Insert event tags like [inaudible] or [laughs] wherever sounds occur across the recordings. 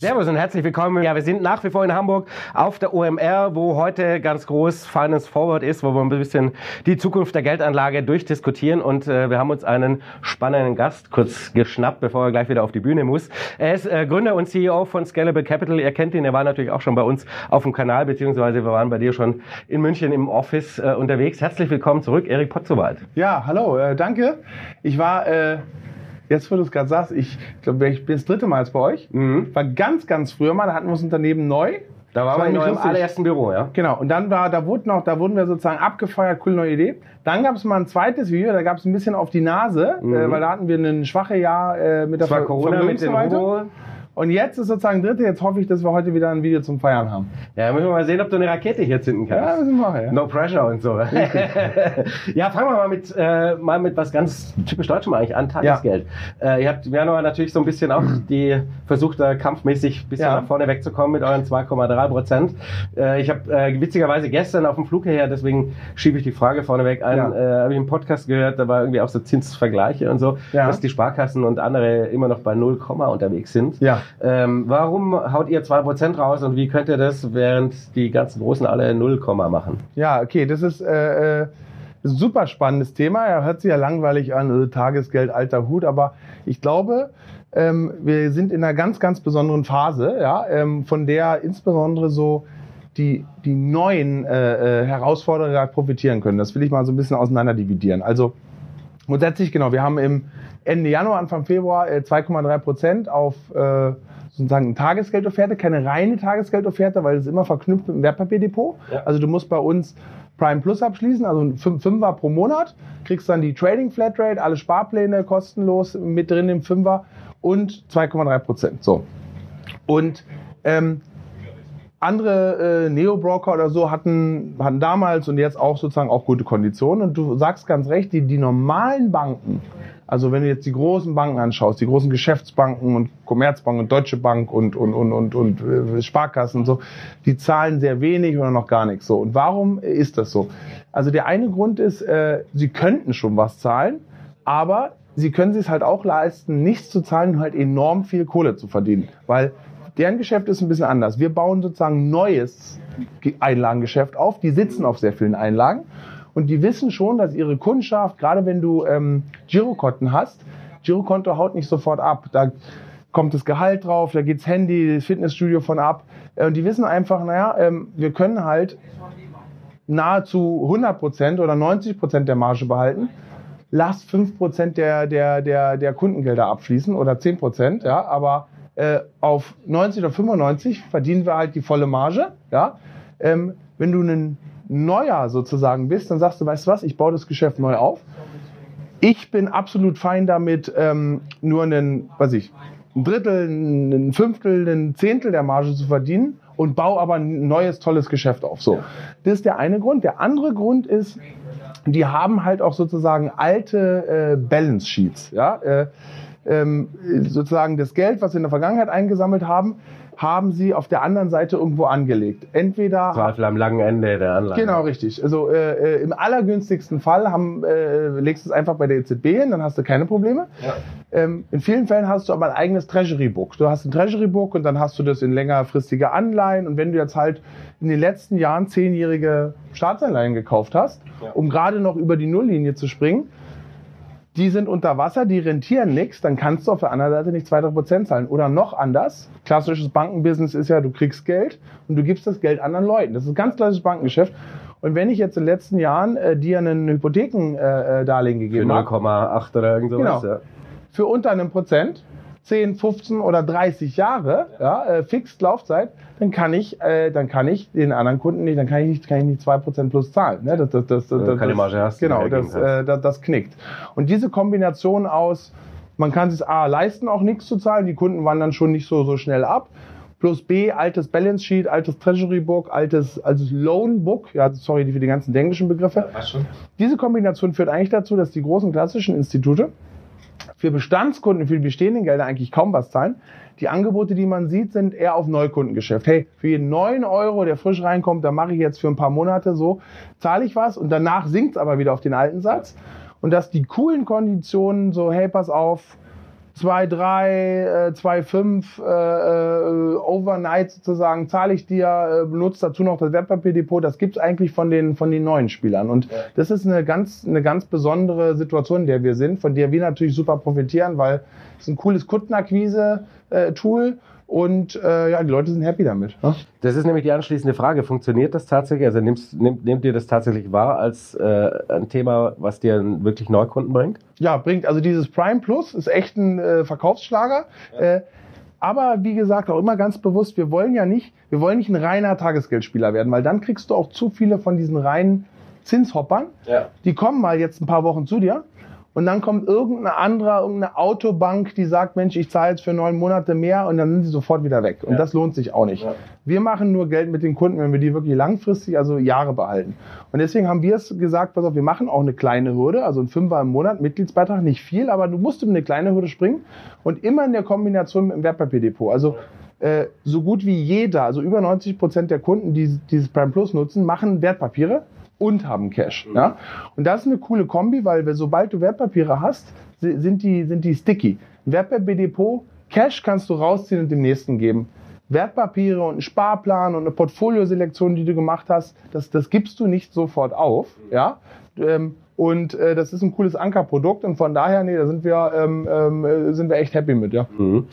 Servus und herzlich willkommen. Ja, wir sind nach wie vor in Hamburg auf der OMR, wo heute ganz groß Finance Forward ist, wo wir ein bisschen die Zukunft der Geldanlage durchdiskutieren. Und äh, wir haben uns einen spannenden Gast kurz geschnappt, bevor er gleich wieder auf die Bühne muss. Er ist äh, Gründer und CEO von Scalable Capital. Ihr kennt ihn, er war natürlich auch schon bei uns auf dem Kanal, beziehungsweise wir waren bei dir schon in München im Office äh, unterwegs. Herzlich willkommen zurück, Erik Potzowald. Ja, hallo, äh, danke. Ich war äh, jetzt wo du es gerade sagst, ich glaube, ich bin das dritte Mal jetzt bei euch. Mhm. War ganz, ganz früher mal, da hatten wir das Unternehmen neu. Da waren wir in eurem allerersten Büro, ja? Genau. Und dann war, da wurden noch, da wurden wir sozusagen abgefeuert, coole neue Idee. Dann gab es mal ein zweites Video, da gab es ein bisschen auf die Nase, mhm. äh, weil da hatten wir ein schwache Jahr äh, mit der Ver Corona mit den Robo und jetzt ist sozusagen dritte. Jetzt hoffe ich, dass wir heute wieder ein Video zum Feiern haben. Ja, müssen wir mal sehen, ob du eine Rakete hier zünden kannst. Ja, müssen wir machen, ja. No pressure und so. [laughs] ja, fangen wir mal mit, äh, mal mit was ganz typisch Deutschem eigentlich an, Tagesgeld. Ja. Äh, ihr habt im Januar natürlich so ein bisschen auch [clears throat] die versucht, da kampfmäßig ein bisschen ja. nach vorne wegzukommen mit euren 2,3 Prozent. Äh, ich habe äh, witzigerweise gestern auf dem Flug her, deswegen schiebe ich die Frage vorneweg ein, ja. äh, habe ich einen Podcast gehört, da war irgendwie auch so Zinsvergleiche und so, dass die Sparkassen und andere immer noch bei 0, unterwegs sind. Ja. Ähm, warum haut ihr 2% raus und wie könnt ihr das, während die ganzen Großen alle 0, machen? Ja, okay, das ist äh, äh super spannendes Thema. Er hört sich ja langweilig an, äh, Tagesgeld, alter Hut, aber ich glaube, ähm, wir sind in einer ganz, ganz besonderen Phase, ja, ähm, von der insbesondere so die, die neuen äh, äh Herausforderer profitieren können. Das will ich mal so ein bisschen auseinander dividieren. Also grundsätzlich, genau, wir haben im Ende Januar, Anfang Februar äh, 2,3 Prozent auf äh, sozusagen eine Tagesgeldofferte, keine reine Tagesgeldofferte, weil es immer verknüpft mit dem Wertpapierdepot. Ja. Also du musst bei uns Prime Plus abschließen, also ein Fünfer pro Monat, kriegst dann die Trading Flatrate, alle Sparpläne kostenlos mit drin im Fünfer und 2,3 Prozent. So. Und ähm, andere äh, Neo-Broker oder so hatten, hatten damals und jetzt auch sozusagen auch gute Konditionen. Und du sagst ganz recht, die, die normalen Banken, also wenn du jetzt die großen Banken anschaust, die großen Geschäftsbanken und Commerzbank und Deutsche Bank und, und, und, und, und äh, Sparkassen und so, die zahlen sehr wenig oder noch gar nichts so. Und warum ist das so? Also der eine Grund ist, äh, sie könnten schon was zahlen, aber sie können sich halt auch leisten, nichts zu zahlen und halt enorm viel Kohle zu verdienen. Weil deren Geschäft ist ein bisschen anders. Wir bauen sozusagen neues Einlagengeschäft auf. Die sitzen auf sehr vielen Einlagen und die wissen schon, dass ihre Kundschaft, gerade wenn du ähm, Girokonten hast, Girokonto haut nicht sofort ab. Da kommt das Gehalt drauf, da geht's Handy, das Fitnessstudio von ab. Äh, und die wissen einfach, naja, ähm, wir können halt nahezu 100 Prozent oder 90 Prozent der Marge behalten. Lass 5 Prozent der, der, der, der Kundengelder abfließen oder 10 Prozent, ja, aber äh, auf 90 oder 95 verdienen wir halt die volle Marge, ja. Ähm, wenn du einen neuer sozusagen bist, dann sagst du, weißt du was, ich baue das Geschäft neu auf. Ich bin absolut fein damit, ähm, nur einen, weiß ich, ein Drittel, ein Fünftel, ein Zehntel der Marge zu verdienen und baue aber ein neues, tolles Geschäft auf. So. Das ist der eine Grund. Der andere Grund ist, die haben halt auch sozusagen alte äh, Balance Sheets. Ja? Äh, ähm, sozusagen das Geld, was sie in der Vergangenheit eingesammelt haben, haben sie auf der anderen Seite irgendwo angelegt. Entweder Zweifel am langen Ende der Anlage. Genau, richtig. Also äh, äh im allergünstigsten Fall haben, äh, legst du es einfach bei der EZB hin, dann hast du keine Probleme. Ja. Ähm, in vielen Fällen hast du aber ein eigenes Treasury Book. Du hast ein Treasury Book und dann hast du das in längerfristige Anleihen. Und wenn du jetzt halt in den letzten Jahren zehnjährige Staatsanleihen gekauft hast, ja. um gerade noch über die Nulllinie zu springen, die sind unter Wasser, die rentieren nichts, dann kannst du auf der anderen Seite nicht 2-3 Prozent zahlen. Oder noch anders, klassisches Bankenbusiness ist ja, du kriegst Geld und du gibst das Geld anderen Leuten. Das ist ein ganz klassisches Bankengeschäft. Und wenn ich jetzt in den letzten Jahren äh, dir einen Hypothekendarlehen äh, äh gegeben habe. Für 0,8 oder irgend sowas, genau, ja. Für unter einem Prozent, 10, 15 oder 30 Jahre, ja, äh, fixed Laufzeit, dann kann ich, äh, dann kann ich den anderen Kunden nicht, dann kann ich nicht, kann ich nicht 2% plus zahlen. Ne? Das, das, das, das, das, keine Marge hast. Genau, das, äh, das, das knickt. Und diese Kombination aus, man kann sich A leisten, auch nichts zu zahlen, die Kunden wandern schon nicht so, so schnell ab. Plus B, altes Balance Sheet, altes Treasury Book, altes, altes Loan Book, ja, sorry für die ganzen englischen Begriffe. Ja, Diese Kombination führt eigentlich dazu, dass die großen klassischen Institute für Bestandskunden, für die bestehenden Gelder eigentlich kaum was zahlen. Die Angebote, die man sieht, sind eher auf Neukundengeschäft. Hey, für jeden 9 Euro, der frisch reinkommt, da mache ich jetzt für ein paar Monate so, zahle ich was und danach sinkt es aber wieder auf den alten Satz. Und dass die coolen Konditionen so, hey, pass auf, 2,3, 2,5 äh, äh, Overnight sozusagen zahle ich dir, äh, benutzt dazu noch das Wertpapierdepot. Das gibt's eigentlich von den, von den neuen Spielern. Und ja. das ist eine ganz, eine ganz besondere Situation, in der wir sind, von der wir natürlich super profitieren, weil es ein cooles Kundenakquise-Tool und äh, ja, die Leute sind happy damit. Ne? Das ist nämlich die anschließende Frage. Funktioniert das tatsächlich? Also nimmst, nehmt, nehmt ihr das tatsächlich wahr als äh, ein Thema, was dir wirklich Neukunden bringt? Ja, bringt. Also dieses Prime Plus ist echt ein äh, Verkaufsschlager. Ja. Äh, aber wie gesagt, auch immer ganz bewusst, wir wollen ja nicht, wir wollen nicht ein reiner Tagesgeldspieler werden, weil dann kriegst du auch zu viele von diesen reinen Zinshoppern. Ja. Die kommen mal jetzt ein paar Wochen zu dir und dann kommt irgendeine andere, irgendeine Autobank, die sagt, Mensch, ich zahle jetzt für neun Monate mehr und dann sind sie sofort wieder weg. Und ja. das lohnt sich auch nicht. Ja. Wir machen nur Geld mit den Kunden, wenn wir die wirklich langfristig, also Jahre behalten. Und deswegen haben wir es gesagt, pass auf, wir machen auch eine kleine Hürde, also ein Fünfer im Monat, Mitgliedsbeitrag, nicht viel, aber du musst um eine kleine Hürde springen und immer in der Kombination mit dem Wertpapierdepot. Also äh, so gut wie jeder, also über 90 Prozent der Kunden, die dieses Prime Plus nutzen, machen Wertpapiere und haben Cash. Mhm. Ja? Und das ist eine coole Kombi, weil sobald du Wertpapiere hast, sind die, sind die sticky. Wertpapierdepot, Cash kannst du rausziehen und dem nächsten geben. Wertpapiere und einen Sparplan und eine Portfolioselektion, die du gemacht hast, das, das gibst du nicht sofort auf. Ja? Ähm, und äh, das ist ein cooles Ankerprodukt und von daher, nee, da sind wir, ähm, ähm, sind wir echt happy mit, ja. Mhm.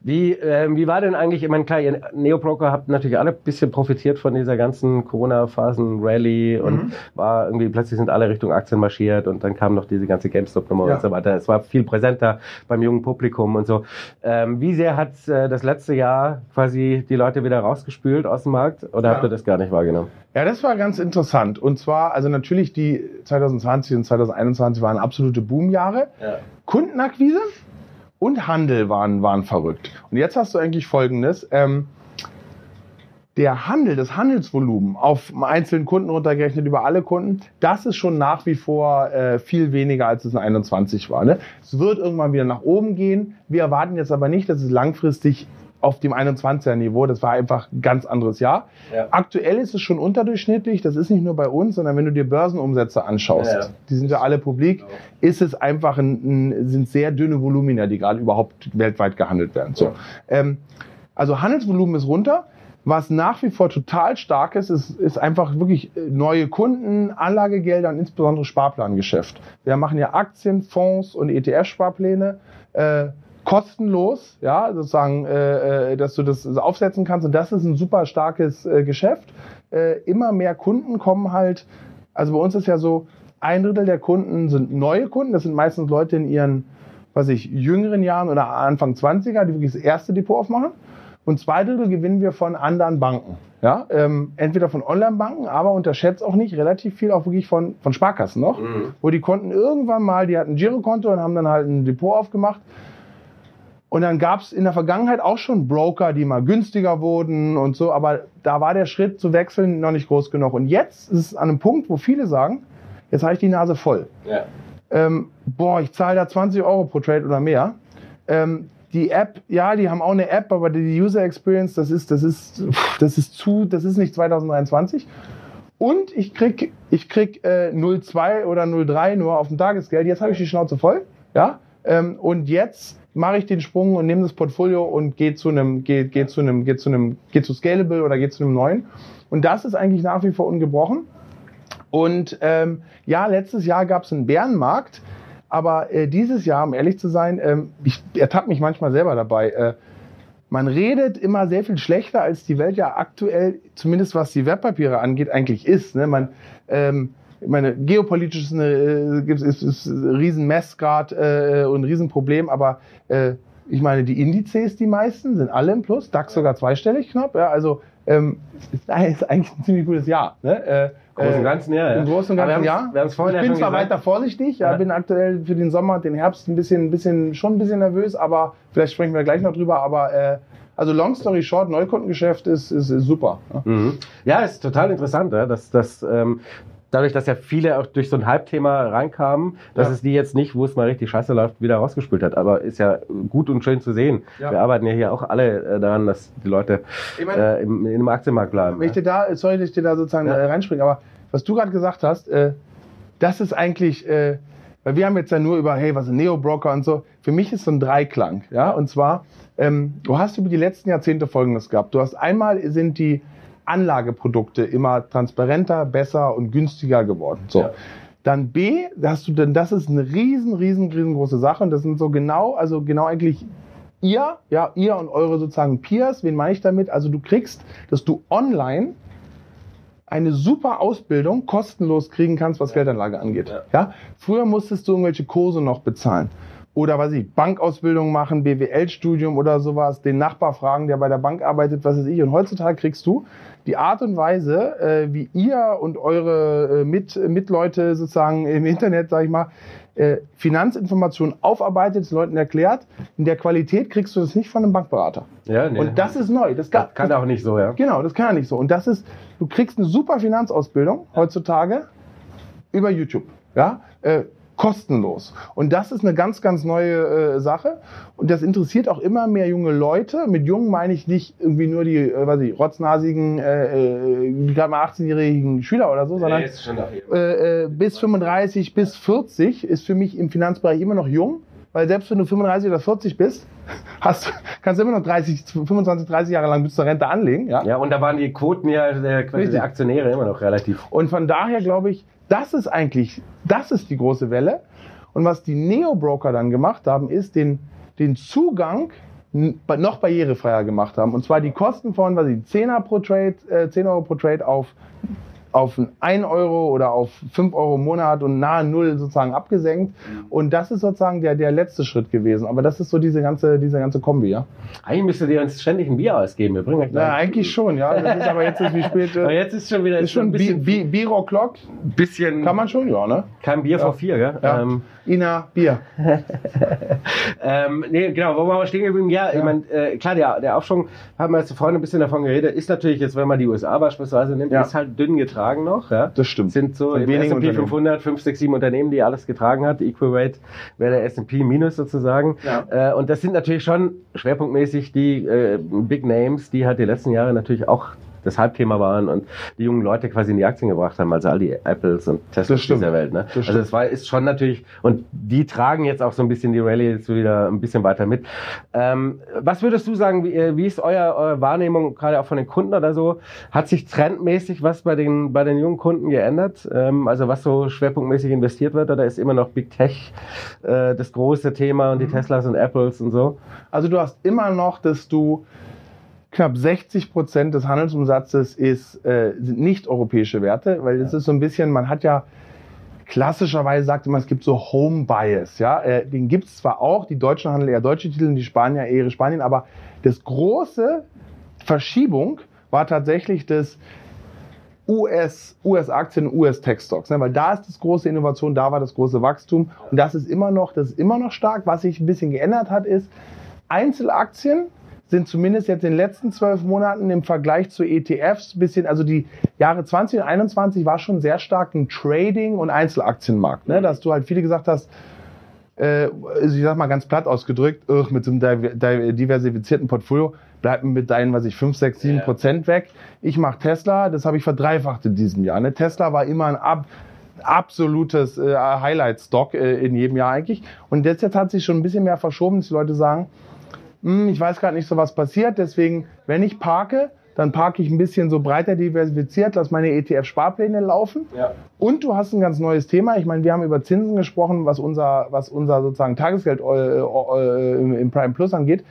Wie, ähm, wie war denn eigentlich, ich meine, klar, ihr Neobroker habt natürlich alle ein bisschen profitiert von dieser ganzen Corona-Phasen-Rally und mhm. war irgendwie, plötzlich sind alle Richtung Aktien marschiert und dann kam noch diese ganze GameStop-Nummer ja. und so weiter. Es war viel präsenter beim jungen Publikum und so. Ähm, wie sehr hat äh, das letzte Jahr quasi die Leute wieder rausgespült aus dem Markt oder ja. habt ihr das gar nicht wahrgenommen? Ja, das war ganz interessant. Und zwar, also natürlich die 2020 und 2021 waren absolute Boomjahre. Ja. Kundenakquise und Handel waren, waren verrückt. Und jetzt hast du eigentlich Folgendes. Ähm, der Handel, das Handelsvolumen auf einzelnen Kunden runtergerechnet über alle Kunden, das ist schon nach wie vor äh, viel weniger, als es in 21 war. Ne? Es wird irgendwann wieder nach oben gehen. Wir erwarten jetzt aber nicht, dass es langfristig auf dem 21er Niveau. Das war einfach ein ganz anderes Jahr. Ja. Aktuell ist es schon unterdurchschnittlich. Das ist nicht nur bei uns, sondern wenn du dir Börsenumsätze anschaust, ja, ja. die sind ja alle publik, genau. ist es einfach ein, ein, sind sehr dünne Volumina, die gerade überhaupt weltweit gehandelt werden. So. Ähm, also Handelsvolumen ist runter. Was nach wie vor total stark ist, ist, ist einfach wirklich äh, neue Kunden, Anlagegelder und insbesondere Sparplangeschäft. Wir machen ja Aktien, Fonds und ETF-Sparpläne. Äh, kostenlos, ja, sozusagen, äh, äh, dass du das aufsetzen kannst. Und das ist ein super starkes äh, Geschäft. Äh, immer mehr Kunden kommen halt, also bei uns ist ja so, ein Drittel der Kunden sind neue Kunden. Das sind meistens Leute in ihren, was ich, jüngeren Jahren oder Anfang 20er, die wirklich das erste Depot aufmachen. Und zwei Drittel gewinnen wir von anderen Banken. Ja, ähm, entweder von Online-Banken, aber unterschätzt auch nicht relativ viel auch wirklich von, von Sparkassen noch, mhm. wo die Kunden irgendwann mal, die hatten ein Girokonto und haben dann halt ein Depot aufgemacht und dann gab es in der Vergangenheit auch schon Broker, die mal günstiger wurden und so, aber da war der Schritt zu wechseln noch nicht groß genug. Und jetzt ist es an einem Punkt, wo viele sagen, jetzt habe ich die Nase voll. Ja. Ähm, boah, ich zahle da 20 Euro pro Trade oder mehr. Ähm, die App, ja, die haben auch eine App, aber die User Experience, das ist, das ist, das ist zu, das ist nicht 2023. Und ich krieg, ich krieg äh, 0,2 oder 0,3 nur auf dem Tagesgeld. Jetzt habe ich die Schnauze voll, ja. Ähm, und jetzt mache ich den Sprung und nehme das Portfolio und gehe zu einem, gehe, gehe zu einem, gehe zu einem, gehe zu Scalable oder gehe zu einem neuen. Und das ist eigentlich nach wie vor ungebrochen. Und ähm, ja, letztes Jahr gab es einen Bärenmarkt, aber äh, dieses Jahr, um ehrlich zu sein, ähm, ich ertappe mich manchmal selber dabei. Äh, man redet immer sehr viel schlechter, als die Welt ja aktuell, zumindest was die Wertpapiere angeht, eigentlich ist. Ne? Man, ähm, ich meine, geopolitisch ist, eine, äh, ist, ist, ist ein Riesen-Mess gerade äh, und ein Riesenproblem, aber äh, ich meine, die Indizes, die meisten, sind alle im Plus, DAX sogar zweistellig knapp. Ja, also ähm, ist eigentlich ein ziemlich gutes Jahr. Ne? Äh, Großen und Ganzen, ja. Im Großen und Ganzen, ja. Wir ich bin ja zwar gesagt. weiter vorsichtig, ja, ja, bin aktuell für den Sommer, den Herbst ein bisschen, ein bisschen, schon ein bisschen nervös, aber vielleicht sprechen wir gleich noch drüber, aber äh, also Long Story Short, Neukundengeschäft ist, ist, ist super. Ja, mhm. ja ist total interessant, ja, dass, dass ähm, dadurch, dass ja viele auch durch so ein Hype-Thema reinkamen, dass ja. es die jetzt nicht, wo es mal richtig scheiße läuft, wieder rausgespült hat. Aber ist ja gut und schön zu sehen. Ja. Wir arbeiten ja hier auch alle äh, daran, dass die Leute ich mein, äh, im, im Aktienmarkt bleiben. Ich dir da, sorry, dass ich dir da sozusagen ja. Äh, reinspringe, aber was du gerade gesagt hast, äh, das ist eigentlich, äh, weil wir haben jetzt ja nur über, hey, was ist Neo-Broker und so. Für mich ist so ein Dreiklang, ja, und zwar, ähm, du hast über die letzten Jahrzehnte Folgendes gehabt. Du hast einmal sind die Anlageprodukte immer transparenter, besser und günstiger geworden. So. Ja. Dann B, hast du denn, das ist eine riesen, riesen, riesengroße Sache und das sind so genau, also genau eigentlich ihr, ja, ihr und eure sozusagen Peers, wen meine ich damit? Also du kriegst, dass du online eine super Ausbildung kostenlos kriegen kannst, was ja. Geldanlage angeht. Ja. ja. Früher musstest du irgendwelche Kurse noch bezahlen. Oder was ich, Bankausbildung machen, BWL-Studium oder sowas, den Nachbar fragen, der bei der Bank arbeitet, was weiß ich. Und heutzutage kriegst du die Art und Weise, äh, wie ihr und eure äh, Mit Mitleute sozusagen im Internet, sag ich mal, äh, Finanzinformationen aufarbeitet, Leuten erklärt. In der Qualität kriegst du das nicht von einem Bankberater. Ja, nee. Und das ist neu. Das, kann, das kann auch nicht so, ja. Genau, das kann er nicht so. Und das ist, du kriegst eine super Finanzausbildung heutzutage über YouTube. Ja, äh, kostenlos. Und das ist eine ganz, ganz neue äh, Sache. Und das interessiert auch immer mehr junge Leute. Mit jung meine ich nicht irgendwie nur die, äh, weiß ich, rotznasigen, äh, äh, gerade mal 18-jährigen Schüler oder so, sondern äh, äh, bis 35, bis 40 ist für mich im Finanzbereich immer noch jung. Weil selbst wenn du 35 oder 40 bist, [laughs] hast, kannst du immer noch 30, 25, 30 Jahre lang bis zur Rente anlegen. Ja, ja und da waren die Quoten ja der, der Aktionäre immer noch relativ. Und von daher glaube ich, das ist eigentlich, das ist die große Welle. Und was die Neo-Broker dann gemacht haben, ist den, den Zugang noch barrierefreier gemacht haben. Und zwar die Kosten von, was ich, 10er pro Trade, äh, 10 Euro pro Trade auf auf 1 Euro oder auf 5 Euro im Monat und nahe Null sozusagen abgesenkt. Mhm. Und das ist sozusagen der, der letzte Schritt gewesen. Aber das ist so diese ganze, diese ganze Kombi, ja. Eigentlich müsste dir uns ständig ein Bier ausgeben. Wir bringen ja, eigentlich schon, ja. Das ist aber jetzt ist wie spät. [laughs] aber jetzt ist schon wieder ist schon ein bisschen Bier O'Clock. Bisschen. Kann man schon, ja, ne? Kein Bier ja. vor vier, gell? Ja. Ähm, Ina, Bier. [laughs] ähm, nee, genau, wo waren wir stehen geblieben? Ja, ja. ich meine, äh, klar, der, der Aufschwung, haben wir jetzt vorhin ein bisschen davon geredet, ist natürlich jetzt, wenn man die USA beispielsweise nimmt, ja. ist halt dünn getragen noch. Ja? Das stimmt. Sind so im S&P 500, 5, 6, 7 Unternehmen, die alles getragen hat. Equal Weight wäre der S&P minus sozusagen. Ja. Äh, und das sind natürlich schon schwerpunktmäßig die äh, Big Names, die halt die letzten Jahre natürlich auch das Halbthema waren und die jungen Leute quasi in die Aktien gebracht haben, also all die Apples und Teslas dieser Welt. Ne? Also es war ist schon natürlich und die tragen jetzt auch so ein bisschen die Rallye jetzt wieder ein bisschen weiter mit. Ähm, was würdest du sagen, wie, wie ist euer, eure Wahrnehmung gerade auch von den Kunden oder so? Hat sich trendmäßig was bei den bei den jungen Kunden geändert? Ähm, also was so schwerpunktmäßig investiert wird oder ist immer noch Big Tech äh, das große Thema und die mhm. Teslas und Apples und so? Also du hast immer noch, dass du knapp 60 Prozent des Handelsumsatzes ist, äh, sind nicht europäische Werte, weil es ja. ist so ein bisschen, man hat ja klassischerweise sagt man, es gibt so Home Bias, ja, äh, den gibt es zwar auch, die Deutschen handeln eher deutsche Titel, die Spanier eher Spanien, aber das große Verschiebung war tatsächlich das US, US-Aktien, US-Tech-Stocks, ne? weil da ist das große Innovation, da war das große Wachstum und das ist immer noch, das ist immer noch stark. Was sich ein bisschen geändert hat, ist Einzelaktien sind zumindest jetzt in den letzten zwölf Monaten im Vergleich zu ETFs bisschen, also die Jahre 20 und 21 war schon sehr stark ein Trading- und Einzelaktienmarkt, ne? dass du halt viele gesagt hast, äh, ich sag mal ganz platt ausgedrückt, mit so einem diversifizierten Portfolio bleibt mit deinen, was ich, 5, 6, 7 Prozent weg. Ich mache Tesla, das habe ich verdreifacht in diesem Jahr. Ne? Tesla war immer ein ab absolutes äh, Highlight-Stock äh, in jedem Jahr eigentlich. Und jetzt, jetzt hat sich schon ein bisschen mehr verschoben, dass die Leute sagen, hm, ich weiß gerade nicht so, was passiert. Deswegen, wenn ich parke, dann parke ich ein bisschen so breiter diversifiziert, lass meine ETF-Sparpläne laufen. Ja. Und du hast ein ganz neues Thema. Ich meine, wir haben über Zinsen gesprochen, was unser, was unser sozusagen Tagesgeld äh, äh, im Prime Plus angeht.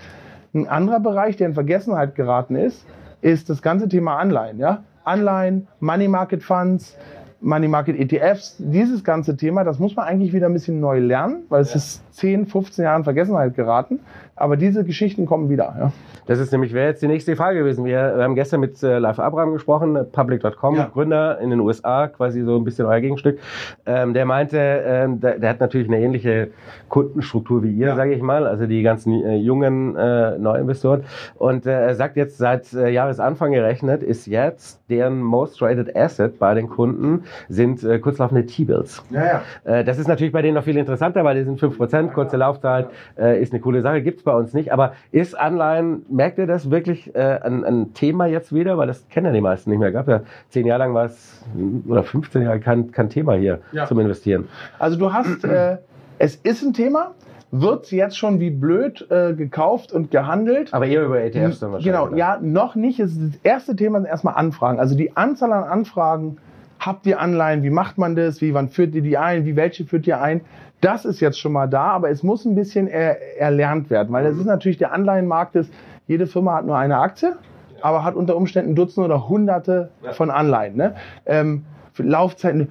Ein anderer Bereich, der in Vergessenheit geraten ist, ist das ganze Thema Anleihen. Ja? Anleihen, Money Market Funds, Money Market ETFs, dieses ganze Thema, das muss man eigentlich wieder ein bisschen neu lernen, weil es ja. ist 10, 15 Jahren Vergessenheit geraten. Aber diese Geschichten kommen wieder. Ja. Das ist nämlich, wäre jetzt die nächste Frage gewesen. Wir, haben gestern mit äh, Live Abraham gesprochen, Public.com, ja. Gründer in den USA, quasi so ein bisschen euer Gegenstück. Ähm, der meinte, ähm, der, der, hat natürlich eine ähnliche Kundenstruktur wie ihr, ja. sage ich mal, also die ganzen äh, jungen äh, Neuinvestoren. Und äh, er sagt jetzt, seit äh, Jahresanfang gerechnet, ist jetzt deren most rated asset bei den Kunden sind äh, kurzlaufende T-Bills. Ja, das ist natürlich bei denen noch viel interessanter, weil die sind 5%, kurze Laufzeit, äh, ist eine coole Sache. Gibt es bei uns nicht. Aber ist Anleihen, merkt ihr das wirklich äh, ein, ein Thema jetzt wieder? Weil das kennen ja die meisten nicht mehr. Gab ja zehn Jahre lang war es, oder 15 Jahre kein, kein Thema hier ja. zum Investieren. Also du hast, äh, es ist ein Thema, wird jetzt schon wie blöd äh, gekauft und gehandelt. Aber eher über ETFs dann wahrscheinlich. Genau, oder? ja, noch nicht. Das erste Thema sind erstmal Anfragen. Also die Anzahl an Anfragen, habt ihr Anleihen, wie macht man das, wie wann führt ihr die ein, wie welche führt ihr ein? Das ist jetzt schon mal da, aber es muss ein bisschen er, erlernt werden, weil das ist natürlich der Anleihenmarkt ist, jede Firma hat nur eine Aktie, aber hat unter Umständen Dutzende oder Hunderte von Anleihen. Ne? Ähm, Laufzeiten,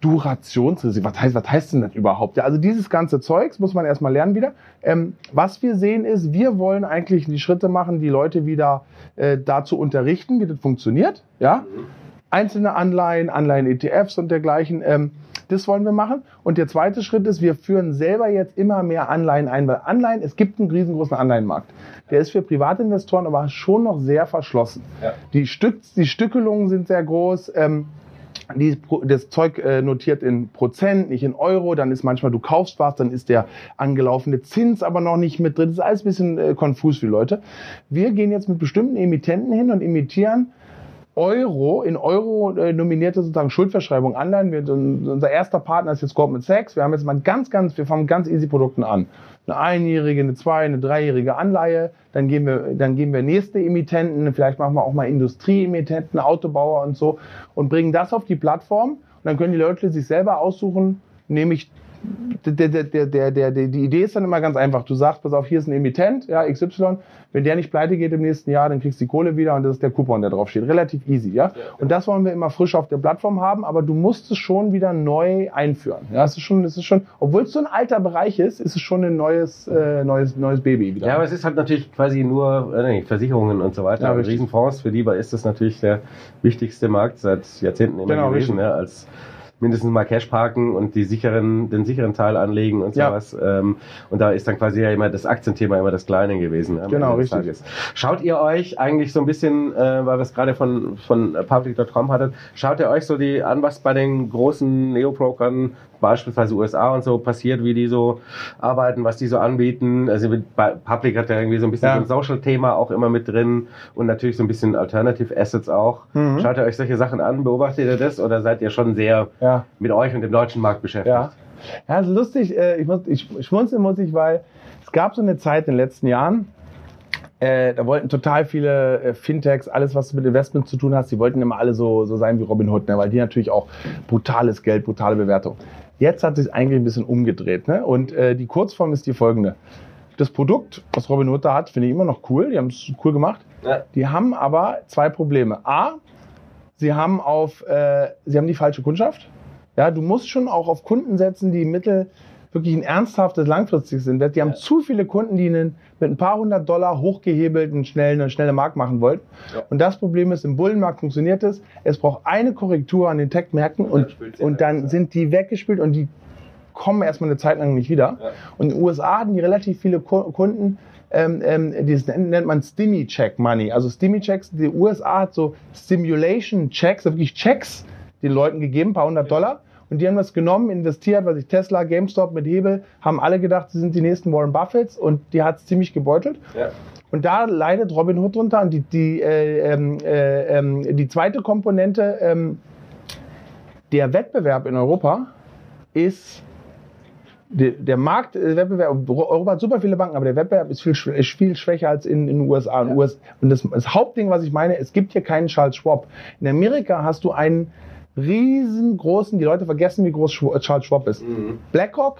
Durationsrisiko. Was heißt, was heißt denn das überhaupt? Ja, also dieses ganze Zeugs muss man erstmal lernen wieder. Ähm, was wir sehen ist, wir wollen eigentlich die Schritte machen, die Leute wieder äh, dazu unterrichten, wie das funktioniert. Ja, einzelne Anleihen, Anleihen-ETFs und dergleichen. Ähm, das wollen wir machen. Und der zweite Schritt ist, wir führen selber jetzt immer mehr Anleihen ein, weil Anleihen, es gibt einen riesengroßen Anleihenmarkt. Der ist für Privatinvestoren aber schon noch sehr verschlossen. Ja. Die, Stück, die Stückelungen sind sehr groß. Ähm, die, das Zeug äh, notiert in Prozent, nicht in Euro. Dann ist manchmal, du kaufst was, dann ist der angelaufene Zins aber noch nicht mit drin. Das ist alles ein bisschen äh, konfus für Leute. Wir gehen jetzt mit bestimmten Emittenten hin und imitieren Euro, in Euro äh, nominierte sozusagen Schuldverschreibung Anleihen. Wir, unser erster Partner ist jetzt Goldman Sachs. Wir haben jetzt mal ganz, ganz, wir fangen ganz easy Produkten an. Eine einjährige, eine zwei, eine dreijährige Anleihe. Dann gehen wir, dann gehen wir nächste Emittenten. Vielleicht machen wir auch mal Industrieemittenten, Autobauer und so und bringen das auf die Plattform. Und dann können die Leute sich selber aussuchen, nehme ich der, der, der, der, die Idee ist dann immer ganz einfach. Du sagst, pass auf, hier ist ein Emittent, ja, XY. Wenn der nicht pleite geht im nächsten Jahr, dann kriegst du die Kohle wieder und das ist der Coupon, der drauf steht. Relativ easy, ja. Und das wollen wir immer frisch auf der Plattform haben, aber du musst es schon wieder neu einführen. Ja, es ist schon, es ist schon, obwohl es so ein alter Bereich ist, ist es schon ein neues, äh, neues, neues Baby wieder. Ja, aber es ist halt natürlich quasi nur äh, Versicherungen und so weiter. Ja, Riesenfonds, für die ist das natürlich der wichtigste Markt seit Jahrzehnten immer genau, gewesen, ja, als mindestens mal Cash parken und die sicheren, den sicheren Teil anlegen und sowas. Ja. Ähm, und da ist dann quasi ja immer das Aktienthema immer das Kleine gewesen. Genau, richtig. Tages. Schaut ihr euch eigentlich so ein bisschen, äh, weil wir es gerade von, von Public.com hattet, schaut ihr euch so die an, was bei den großen Neobrokern beispielsweise USA und so passiert, wie die so arbeiten, was die so anbieten. Also mit Public hat ja irgendwie so ein bisschen ja. so ein Social-Thema auch immer mit drin und natürlich so ein bisschen Alternative Assets auch. Mhm. Schaut ihr euch solche Sachen an, beobachtet ihr das oder seid ihr schon sehr ja. mit euch und dem deutschen Markt beschäftigt? Ja, ja ist lustig. Äh, ich, muss, ich schmunzeln muss ich, weil es gab so eine Zeit in den letzten Jahren, äh, da wollten total viele äh, Fintechs, alles was mit Investment zu tun hat, die wollten immer alle so, so sein wie Robin Hood, ne? weil die natürlich auch brutales Geld, brutale Bewertung. Jetzt hat sich eigentlich ein bisschen umgedreht. Ne? Und äh, die Kurzform ist die folgende. Das Produkt, was Robin Hood da hat, finde ich immer noch cool. Die haben es cool gemacht. Ja. Die haben aber zwei Probleme. A, sie haben auf, äh, sie haben die falsche Kundschaft. Ja, du musst schon auch auf Kunden setzen, die mittel wirklich ein ernsthaftes langfristiges Invest. Die haben ja. zu viele Kunden, die einen, mit ein paar hundert Dollar hochgehebelt einen schnellen, eine schnelle Markt machen wollten. Ja. Und das Problem ist, im Bullenmarkt funktioniert es. Es braucht eine Korrektur an den Tech-Märkten und, und, und dann sind die weggespielt und die kommen erstmal eine Zeit lang nicht wieder. Ja. Und in den USA hatten die relativ viele Kunden, ähm, ähm, das nennt man Stimmy-Check Money. Also Stimmy-Checks, die USA hat so Stimulation-Checks, wirklich Checks den Leuten gegeben, ein paar hundert Dollar. Und die haben das genommen, investiert, weil sich Tesla, GameStop mit Hebel, haben alle gedacht, sie sind die nächsten Warren Buffetts und die hat es ziemlich gebeutelt. Ja. Und da leidet Robin Hood drunter. Und die, die, äh, ähm, äh, äh, die zweite Komponente, ähm, der Wettbewerb in Europa ist der, der Marktwettbewerb, Europa hat super viele Banken, aber der Wettbewerb ist viel, ist viel schwächer als in, in den USA. Und, ja. Und das, das Hauptding, was ich meine, es gibt hier keinen Charles Schwab. In Amerika hast du einen riesengroßen, die Leute vergessen, wie groß Charles Schwab ist. Mhm. BlackRock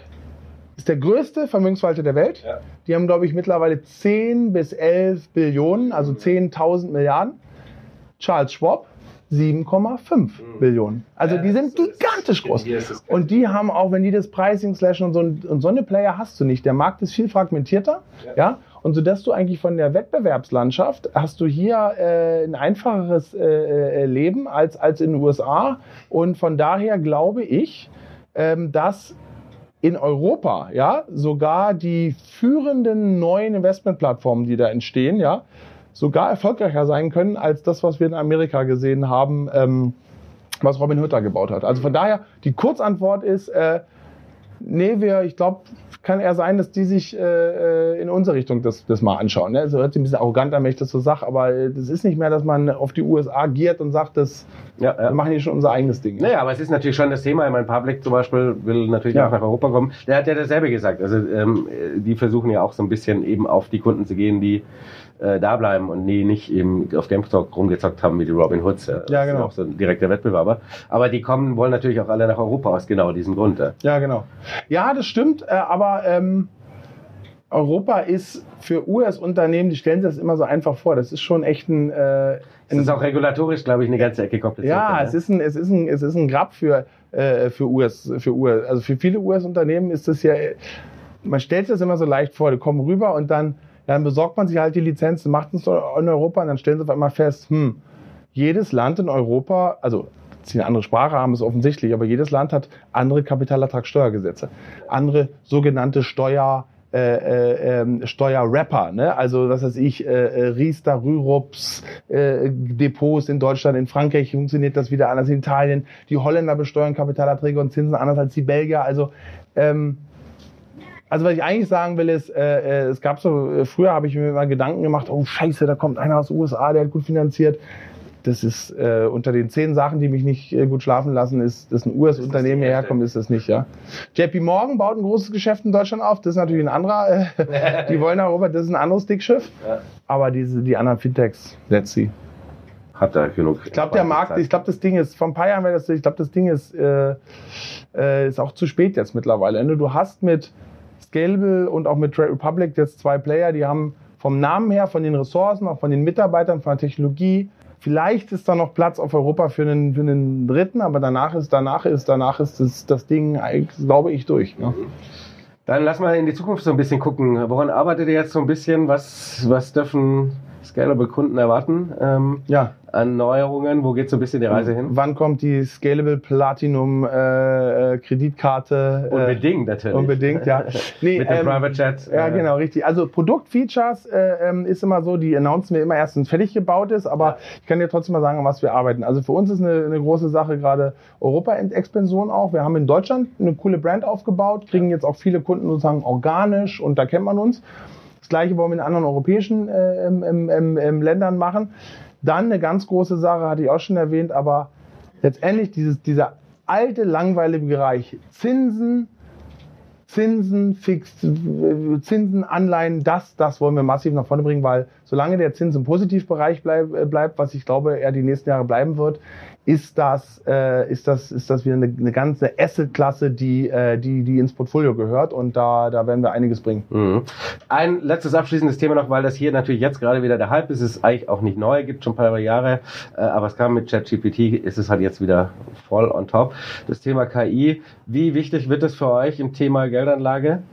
ist der größte Vermögensverwalter der Welt. Ja. Die haben, glaube ich, mittlerweile 10 bis 11 Billionen, also 10.000 mhm. Milliarden. Charles Schwab 7,5 mhm. Billionen. Also ja, die sind gigantisch groß. Und die haben auch, wenn die das Pricing slashen und so, und so eine Player hast du nicht. Der Markt ist viel fragmentierter. Ja. ja? Und so dass du eigentlich von der Wettbewerbslandschaft hast du hier äh, ein einfacheres äh, äh, Leben als, als in den USA. Und von daher glaube ich, ähm, dass in Europa, ja, sogar die führenden neuen Investmentplattformen, die da entstehen, ja, sogar erfolgreicher sein können als das, was wir in Amerika gesehen haben, ähm, was Robin da gebaut hat. Also von daher, die Kurzantwort ist, äh, Nee, wir, ich glaube, kann eher sein, dass die sich äh, äh, in unsere Richtung das, das mal anschauen. Ne? Also hört sich ein bisschen arroganter, wenn ich das so sage, aber das ist nicht mehr, dass man auf die USA giert und sagt, dass ja, ja. wir machen hier schon unser eigenes Ding. Naja, aber es ist natürlich schon das Thema. Ich meine, Public zum Beispiel will natürlich ja. auch nach Europa kommen. Der hat ja dasselbe gesagt. Also ähm, die versuchen ja auch so ein bisschen eben auf die Kunden zu gehen, die äh, da bleiben und nie nicht eben auf GameStop rumgezockt haben wie die Robin Hoods. Ja, ja genau. auch so ein direkter Wettbewerber. Aber die kommen, wollen natürlich auch alle nach Europa aus genau diesem Grund. Ja genau. Ja, das stimmt, äh, aber ähm, Europa ist für US-Unternehmen, die stellen sich das immer so einfach vor. Das ist schon echt ein. Äh, es ist auch regulatorisch, glaube ich, eine ganze Ecke kompliziert. Ja, es ist ein, es ist ein, es ist ein Grab für, äh, für US, für US. Also für viele US-Unternehmen ist das ja, man stellt sich das immer so leicht vor. Die kommen rüber und dann dann besorgt man sich halt die Lizenz, macht es in Europa und dann stellen sie auf einmal fest, hm, jedes Land in Europa, also sie eine andere Sprache haben, ist offensichtlich, aber jedes Land hat andere Kapitalertragssteuergesetze, andere sogenannte Steuer, äh, äh, ähm, Steuerrapper, ne? also was weiß ich, äh, äh, Riester, Rürups, äh, Depots in Deutschland, in Frankreich funktioniert das wieder anders, in Italien, die Holländer besteuern Kapitalerträge und Zinsen anders als die Belgier, also ähm, also was ich eigentlich sagen will ist, äh, äh, es gab so, äh, früher habe ich mir mal Gedanken gemacht, oh scheiße, da kommt einer aus den USA, der hat gut finanziert. Das ist äh, unter den zehn Sachen, die mich nicht äh, gut schlafen lassen, ist, dass ein US-Unternehmen hierher kommt, ist das nicht, ja. JP Morgan baut ein großes Geschäft in Deutschland auf, das ist natürlich ein anderer, äh, [laughs] die wollen darüber, das ist ein anderes Dickschiff. Ja. Aber diese, die anderen Fintechs, let's see. Hat da genug. Ich glaube, der Markt, ich glaube, das Ding ist, vor ein paar Jahren wäre das, ich glaube, das Ding ist, äh, äh, ist auch zu spät jetzt mittlerweile. Ne? Du hast mit, Scalable und auch mit Trade Republic jetzt zwei Player, die haben vom Namen her, von den Ressourcen, auch von den Mitarbeitern, von der Technologie. Vielleicht ist da noch Platz auf Europa für einen, für einen dritten, aber danach ist, danach ist, danach ist das, das Ding, glaube ich, durch. Ne? Dann lass mal in die Zukunft so ein bisschen gucken. Woran arbeitet ihr jetzt so ein bisschen? Was, was dürfen Scalable Kunden erwarten? Ähm, ja an Neuerungen? Wo geht so ein bisschen die Reise hin? Wann kommt die Scalable Platinum äh, äh Kreditkarte? Äh, unbedingt natürlich. Unbedingt, ja. [laughs] Nee, Mit dem ähm, Private Chat. Ja, äh, genau, richtig. Also Produktfeatures äh, ähm, ist immer so, die announcen wir immer erst, wenn es fertig gebaut ist, aber ja. ich kann dir trotzdem mal sagen, an was wir arbeiten. Also für uns ist eine, eine große Sache gerade Europa-Expansion auch. Wir haben in Deutschland eine coole Brand aufgebaut, kriegen jetzt auch viele Kunden sozusagen organisch und da kennt man uns. Gleiche wollen wir in anderen europäischen äh, ähm, ähm, ähm, Ländern machen. Dann eine ganz große Sache, hatte ich auch schon erwähnt, aber letztendlich dieses, dieser alte, langweilige Bereich Zinsen, Zinsen, Fix, Zinsen, Anleihen, das, das wollen wir massiv nach vorne bringen, weil solange der Zins im Positivbereich bleib, bleibt, was ich glaube, er die nächsten Jahre bleiben wird, ist das, äh, ist das, ist das wieder eine, eine ganze Asset-Klasse, die, äh, die, die ins Portfolio gehört und da, da werden wir einiges bringen. Mhm. Ein letztes abschließendes Thema noch, weil das hier natürlich jetzt gerade wieder der Hype ist, ist eigentlich auch nicht neu, gibt schon ein paar Jahre, äh, aber es kam mit ChatGPT, ist es halt jetzt wieder voll on top. Das Thema KI, wie wichtig wird es für euch im Thema Geldanlage?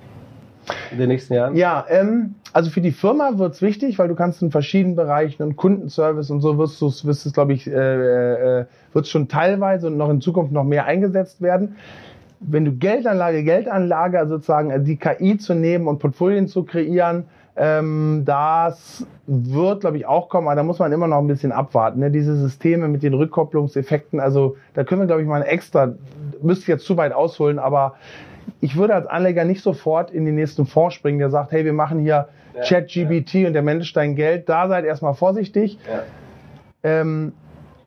In den nächsten Jahren? Ja, ähm, also für die Firma wird es wichtig, weil du kannst in verschiedenen Bereichen und Kundenservice und so wirst du wirst es, glaube ich, äh, äh, wird schon teilweise und noch in Zukunft noch mehr eingesetzt werden. Wenn du Geldanlage, Geldanlage also sozusagen äh, die KI zu nehmen und Portfolien zu kreieren, ähm, das wird, glaube ich, auch kommen, aber da muss man immer noch ein bisschen abwarten. Ne? Diese Systeme mit den Rückkopplungseffekten, also da können wir, glaube ich, mal extra, müsste ich jetzt zu weit ausholen, aber ich würde als Anleger nicht sofort in den nächsten Fonds springen, der sagt, hey, wir machen hier ja, ChatGBT ja. und der Mensch dein Geld. Da seid erstmal vorsichtig. Ja. Ähm,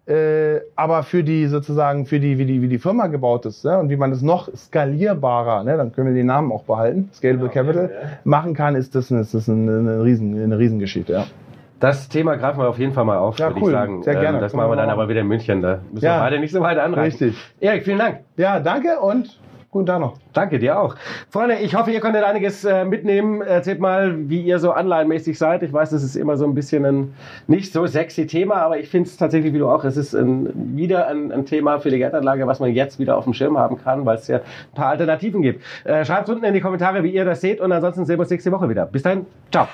äh, aber für die sozusagen, für die, wie die, wie die Firma gebaut ist ne, und wie man es noch skalierbarer, ne, dann können wir den Namen auch behalten, Scalable genau, Capital, machen kann, ist das, ist das eine, eine, Riesen, eine Riesengeschichte. Ja. Das Thema greifen wir auf jeden Fall mal auf, ja, würde cool. ich sagen. Sehr gerne. Ähm, das machen wir dann aber wieder in München. Da müssen ja. wir beide nicht so weit anreichen. Richtig. Erik, vielen Dank. Ja, danke und Guten Tag noch. Danke dir auch. Freunde, ich hoffe, ihr konntet einiges äh, mitnehmen. Erzählt mal, wie ihr so anleihenmäßig seid. Ich weiß, das ist immer so ein bisschen ein nicht so sexy Thema, aber ich finde es tatsächlich, wie du auch, es ist ein, wieder ein, ein, Thema für die Geldanlage, was man jetzt wieder auf dem Schirm haben kann, weil es ja ein paar Alternativen gibt. Äh, schreibt unten in die Kommentare, wie ihr das seht und ansonsten sehen wir uns nächste Woche wieder. Bis dahin, ciao.